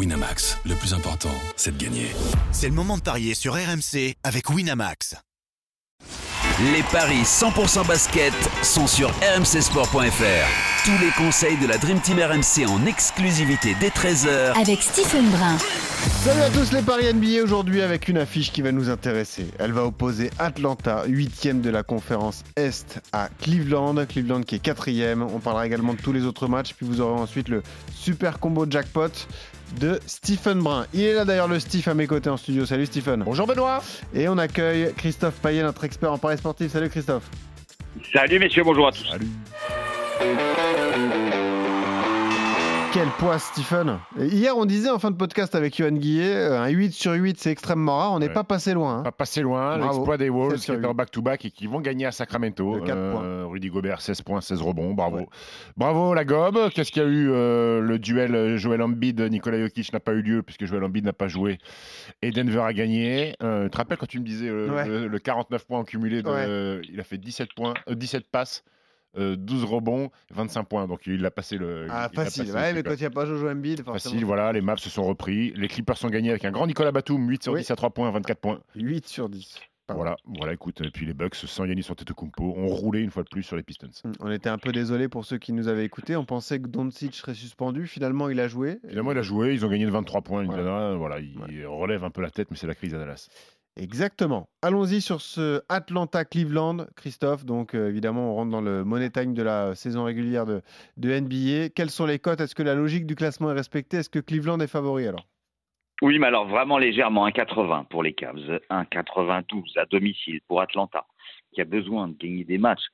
Winamax, le plus important, c'est de gagner. C'est le moment de parier sur RMC avec Winamax. Les paris 100% basket sont sur rmcsport.fr. Tous les conseils de la Dream Team RMC en exclusivité dès 13h avec Stephen Brun. Salut à tous les paris NBA aujourd'hui avec une affiche qui va nous intéresser. Elle va opposer Atlanta, 8 de la conférence Est, à Cleveland. Cleveland qui est 4 On parlera également de tous les autres matchs. Puis vous aurez ensuite le super combo jackpot de Stephen Brun. Il est là d'ailleurs le Steve à mes côtés en studio. Salut Stephen. Bonjour Benoît. Et on accueille Christophe Payet, notre expert en paris sportif. Salut Christophe. Salut messieurs, bonjour à tous. Salut. Quel poids, Stephen Hier, on disait en fin de podcast avec Johan Guillet, euh, un 8 sur 8, c'est extrêmement rare. On n'est pas passé loin. Hein. Pas passé loin. L'exploit des Wolves qui est en back-to-back et qui vont gagner à Sacramento. Euh, Rudy Gobert, 16 points, 16 rebonds. Bravo. Bravo, la gobe. Qu'est-ce qu'il y a eu euh, Le duel Joel Embiid, Nikola Jokic n'a pas eu lieu puisque Joel Embiid n'a pas joué et Denver a gagné. tu te rappelles quand tu me disais le, 49 points en cumulé Il a fait 17, points, 17 passes. 12 euh, rebonds, 25 points. Donc il a passé le. Ah, facile. ouais, mais quand il n'y a pas Jojo Embiid, Facile, voilà. Les maps se sont repris. Les Clippers sont gagnés avec un grand Nicolas Batum, 8 sur 10 à 3 points, 24 points. 8 sur 10. Voilà, voilà, écoute, et puis les Bucks sans Yannis Antetokounmpo ont roulé une fois de plus sur les Pistons. Hum, on était un peu désolé pour ceux qui nous avaient écoutés. On pensait que Doncic serait suspendu. Finalement, il a joué. Finalement, il a joué. Ils ont gagné de 23 points. Voilà, voilà il relève un peu la tête, mais c'est la crise à Dallas. Exactement. Allons-y sur ce Atlanta-Cleveland, Christophe. Donc, euh, évidemment, on rentre dans le money time de la saison régulière de, NBA. Quelles sont les cotes? Est-ce que la logique du classement est respectée? Est-ce que Cleveland est favori alors? Oui, mais alors vraiment légèrement, 1,80 pour les Cavs, 1,92 à domicile pour Atlanta, qui a besoin de gagner des matchs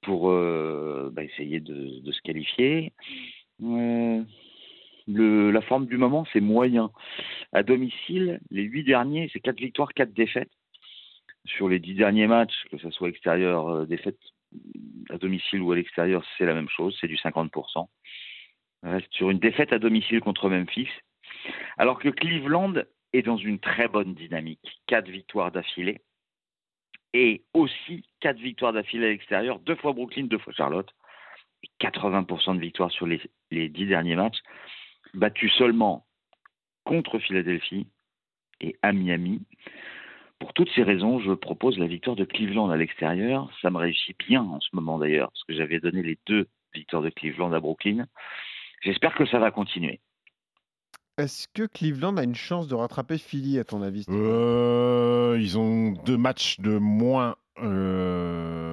pour euh, bah, essayer de, se qualifier. Euh, la forme du moment, c'est moyen. À domicile, les huit derniers, c'est quatre victoires, quatre défaites. Sur les dix derniers matchs, que ce soit extérieur, euh, défaite à domicile ou à l'extérieur, c'est la même chose, c'est du 50%. reste sur une défaite à domicile contre Memphis. Alors que Cleveland est dans une très bonne dynamique. Quatre victoires d'affilée. Et aussi quatre victoires d'affilée à l'extérieur, deux fois Brooklyn, deux fois Charlotte. 80% de victoires sur les, les dix derniers matchs battu seulement contre Philadelphie et à Miami. Pour toutes ces raisons, je propose la victoire de Cleveland à l'extérieur. Ça me réussit bien en ce moment d'ailleurs, parce que j'avais donné les deux victoires de Cleveland à Brooklyn. J'espère que ça va continuer. Est-ce que Cleveland a une chance de rattraper Philly, à ton avis euh, Ils ont deux matchs de moins. Euh,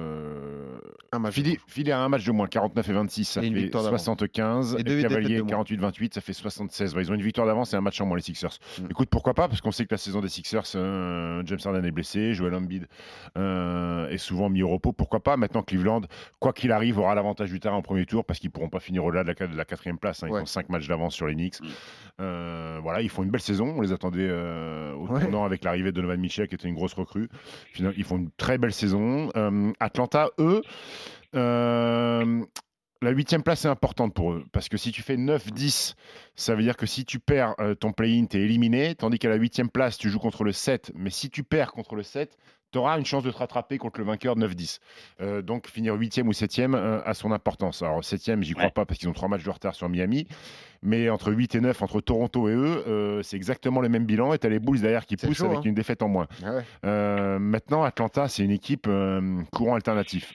un match. a un match de moins, 49 et 26, ça fait 75. Et, Cavalier, 48-28, ça fait 76. ils ont une victoire d'avance et un match en moins, les Sixers. Mm. Écoute, pourquoi pas? Parce qu'on sait que la saison des Sixers, euh, James Harden est blessé, Joel Embiid euh, est souvent mis au repos. Pourquoi pas? Maintenant, Cleveland, quoi qu'il arrive, aura l'avantage du terrain en premier tour parce qu'ils ne pourront pas finir au-delà de, la, quatrième place. Hein. Ils ont 5 matchs d'avance sur les Knicks. Mm. Euh, voilà, ils font une belle saison. On les attendait au tournant avec l'arrivée de Donovan Mitchell, qui était une grosse recrue. Ils font une très belle saison. Atlanta, eux, euh, la huitième place est importante pour eux parce que si tu fais 9-10, ça veut dire que si tu perds euh, ton play-in, tu es éliminé. Tandis qu'à la huitième place, tu joues contre le 7. Mais si tu perds contre le 7, tu auras une chance de te rattraper contre le vainqueur de 9-10. Euh, donc finir huitième ou septième a son importance. Alors septième, j'y crois pas parce qu'ils ont trois matchs de retard sur Miami. Mais entre 8 et 9, entre Toronto et eux, c'est exactement le même bilan. Et tu as les Bulls derrière qui poussent avec hein. une défaite en moins. Ah maintenant, Atlanta, c'est une équipe courant alternatif.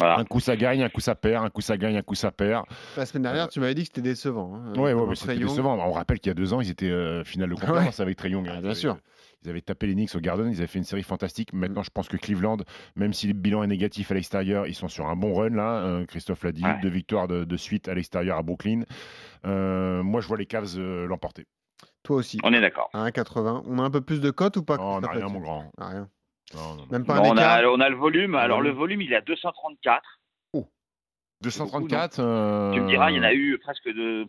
Un coup ça gagne, un coup ça perd, un coup ça gagne, un coup ça perd. La semaine dernière, euh, tu m'avais dit que c'était décevant. Hein, oui, ouais, c'était décevant. On rappelle qu'il y a deux ans, ils étaient euh, finale de conférence avec Trey Young. Hein. Ah, bien sûr. Ils avaient tapé les Knicks au Garden, ils avaient fait une série fantastique. Maintenant, je pense que Cleveland, même si le bilan est négatif à l'extérieur, ils sont sur un bon run là. Euh, Christophe l'a dit, deux victoires de, suite à l'extérieur à Brooklyn. moi, je vois les Cavs l'emporter. Toi aussi. On est d'accord. À 1,80. On a un peu plus de cotes ou pas Non, on n'a rien, mon grand. rien. Même pas un on, a, on, a, le volume. Alors, le volume, il est à 234. 234. Euh... Tu me diras, il y en a eu presque de.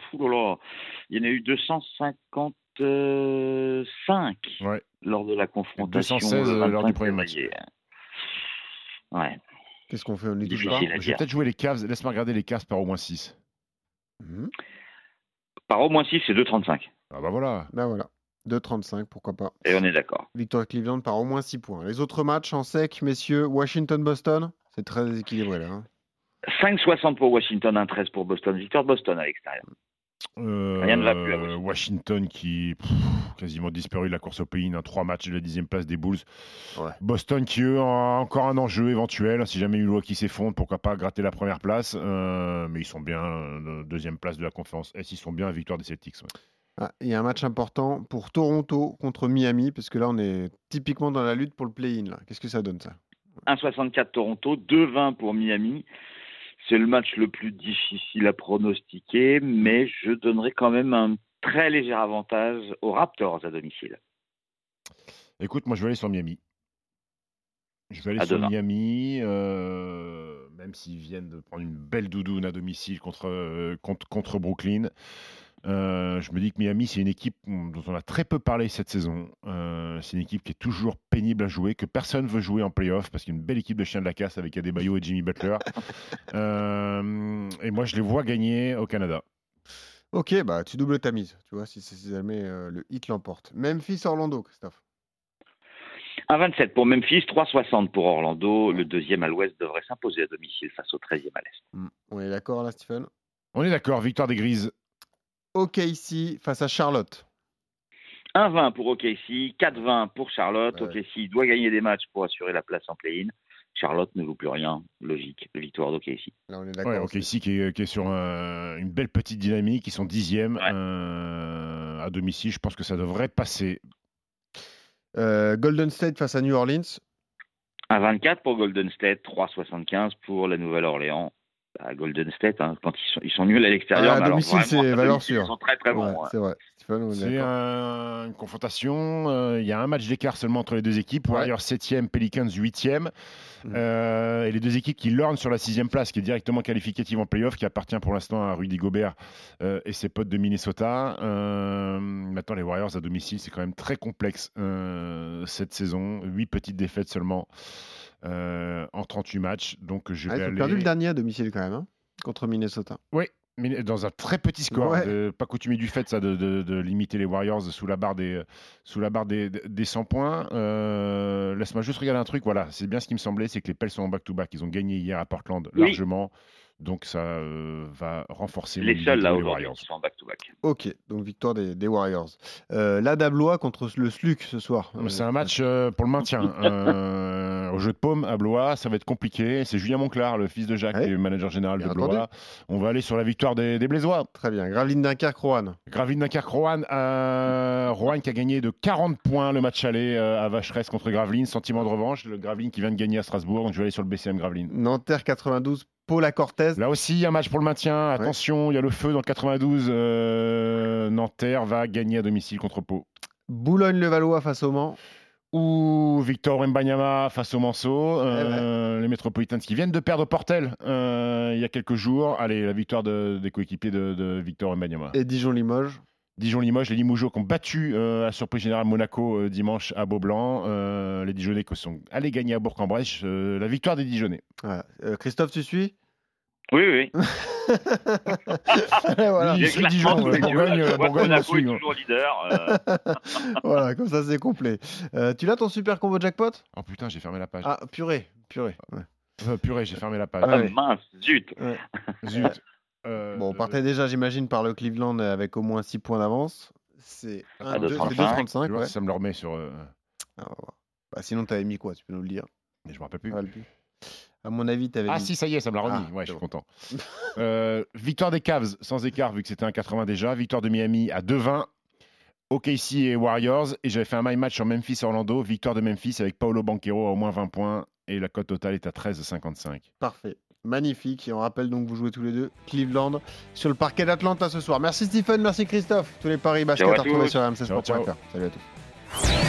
il y en a eu 255 ouais. Lors de la confrontation. 216 lors du premier match. Ouais. Qu'est-ce qu'on fait On Je vais peut-être jouer les Cavs. Laisse-moi regarder les Cavs par au moins 6. Mmh. Par au moins 6, c'est 2,35. Ah bah voilà. Bah voilà. 2,35, pourquoi pas. Et on est d'accord. Victoire Cleveland par au moins 6 points. Les autres matchs en sec, messieurs, Washington-Boston, c'est très équilibré là. Hein. 5,60 pour Washington, 1,13 pour Boston. Victoire de Boston à l'extérieur. Rien ne va plus. Euh, Washington qui quasiment disparu de la course au pays, un trois matchs de la dixième place des Bulls. Boston qui eux a encore un enjeu éventuel, si jamais qui s'effondre, pourquoi pas gratter la première place. Euh, mais ils sont bien euh, deuxième place de la conférence S, ils sont bien à victoire des Celtics. Ah, il y a un match important pour Toronto contre Miami, parce que là on est typiquement dans la lutte pour le play-in. Qu'est-ce que ça donne ça? 1,64 Toronto, 2,20 pour Miami. C'est le match le plus difficile à pronostiquer, mais je donnerai quand même un très léger avantage aux Raptors à domicile. Écoute, moi je vais aller sur Miami. Je vais aller sur Miami, euh, même s'ils viennent de prendre une belle doudoune à domicile contre, euh, contre, contre Brooklyn. Euh, je me dis que Miami, c'est une équipe dont on a très peu parlé cette saison. Euh, c'est une équipe qui est toujours pénible à jouer, que personne veut jouer en playoff parce qu'il y a une belle équipe de chiens de la casse avec Adebayo et Jimmy Butler. Euh, et moi, je les vois gagner au Canada. Ok, bah tu doubles ta mise, tu vois, si, jamais le hit l'emporte. Memphis-Orlando, Christophe. 1,27 pour Memphis, 3,60 pour Orlando. Le deuxième à l'ouest devrait s'imposer à domicile face au 13e à l'est. Hmm. On est d'accord là, Stephen? On est d'accord, victoire des Grises OKC face à Charlotte. 1-20 pour OKC, 4-20 pour Charlotte. OKC doit gagner des matchs pour assurer la place en play-in. Charlotte ne joue plus rien, logique, victoire d'OKC. Ouais, OKC qui est, qui est sur une belle petite dynamique, ils sont dixième euh, à domicile, je pense que ça devrait passer. Euh, Golden State face à New Orleans. 1-24 pour Golden State, 3-75 pour la Nouvelle-Orléans à Golden State, hein, quand ils sont, ils sont, nuls à l'extérieur. à domicile, c'est valeur sûre. Ils sont très très bons. c'est vrai. C'est une confrontation. Euh, il y a un match d'écart seulement entre les deux équipes. Warriors 7e, Pelicans 8e. Mm. Euh, et les deux équipes qui lornent sur la sixième place, qui est directement qualificative en playoff, qui appartient pour l'instant à Rudy Gobert euh, et ses potes de Minnesota. maintenant, les Warriors à domicile, c'est quand même très complexe cette saison. Huit petites défaites seulement. Euh, en 38 matchs. Donc je ah, vais aller... perdu le dernier à domicile quand même, hein, contre Minnesota. Oui, mais dans un très petit score. pas coutumier du fait ça de, limiter les Warriors sous la barre des, sous la barre des, des 100 points. Euh, laisse-moi juste regarder un truc. Voilà, c'est bien ce qui me semblait, c'est que les Pels sont en back-to-back. Ils ont gagné hier à Portland largement. Donc ça euh, va renforcer les seuls là aujourd'hui qui sont en back-to-back. Ok, donc victoire des, Warriors. Euh, la Dablois contre le Sluc ce soir. C'est un match euh, pour le maintien. Au jeu de paume à Blois, ça va être compliqué. C'est Julien Monclar, le fils de Jacques, qui est manager général de Blois. On va aller sur la victoire des, des Blésois. Très bien. Graveline Dunkerque, Rouen. Graveline Dunkerque, Rouen. Rouen qui a gagné de 40 points le match aller à Vacheresse contre Graveline. Sentiment de revanche. Le Graveline qui vient de gagner à Strasbourg. Donc je vais aller sur le BCM Graveline. Nanterre 92, Paula Cortez. Là aussi, un match pour le maintien. Attention, il y a le feu dans le 92. Euh, Nanterre va gagner à domicile contre Pau. Boulogne-le-Valois face au Mans. Ou Victor Mbanyama face au Manceau. Euh, eh les Metropolitans qui viennent de perdre Portel euh, il y a quelques jours. Allez, la victoire des coéquipiers de, Victor Mbanyama. Et Dijon-Limoges Dijon-Limoges, les Limougeaux qui ont battu à la surprise générale Monaco dimanche à Beaublanc. les Dijonnais qui sont allés gagner à Bourg-en-Brèche. la victoire des Dijonnais. Christophe, tu suis? Oui, oui. voilà. J'ai Dijon, Bourgogne, Bourgogne est toujours leader. Euh. voilà, comme ça c'est complet. Euh, tu l'as ton super combo jackpot? Oh putain, j'ai fermé la page. Ah, purée, purée. Euh, purée, j'ai fermé la page. Ah, mince, zut. Zut. bon, on partait déjà, j'imagine, par le Cleveland avec au moins 6 points d'avance. C'est 2,35. Ouais. Ça me le remet sur. Ah, bah, sinon, tu avais mis quoi? Tu peux nous le dire? Mais je me rappelle plus? À mon avis, tu avais. Ah, si, ça y est, ça me l'a remis. Ah, ouais, je suis content. Euh, victoire des Cavs sans écart, vu que c'était un 80 déjà. Victoire de Miami à 2-20. OKC et Warriors. Et j'avais fait un my match sur Memphis-Orlando. Victoire de Memphis avec Paolo Banquero à au moins 20 points. Et la cote totale est à 13,55. Parfait. Magnifique. Et on rappelle donc que vous jouez tous les deux Cleveland sur le parquet d'Atlanta ce soir. Merci Stephen, merci Christophe. Tous les paris basket à, retrouver sur rmcsport.fr. Salut à tous.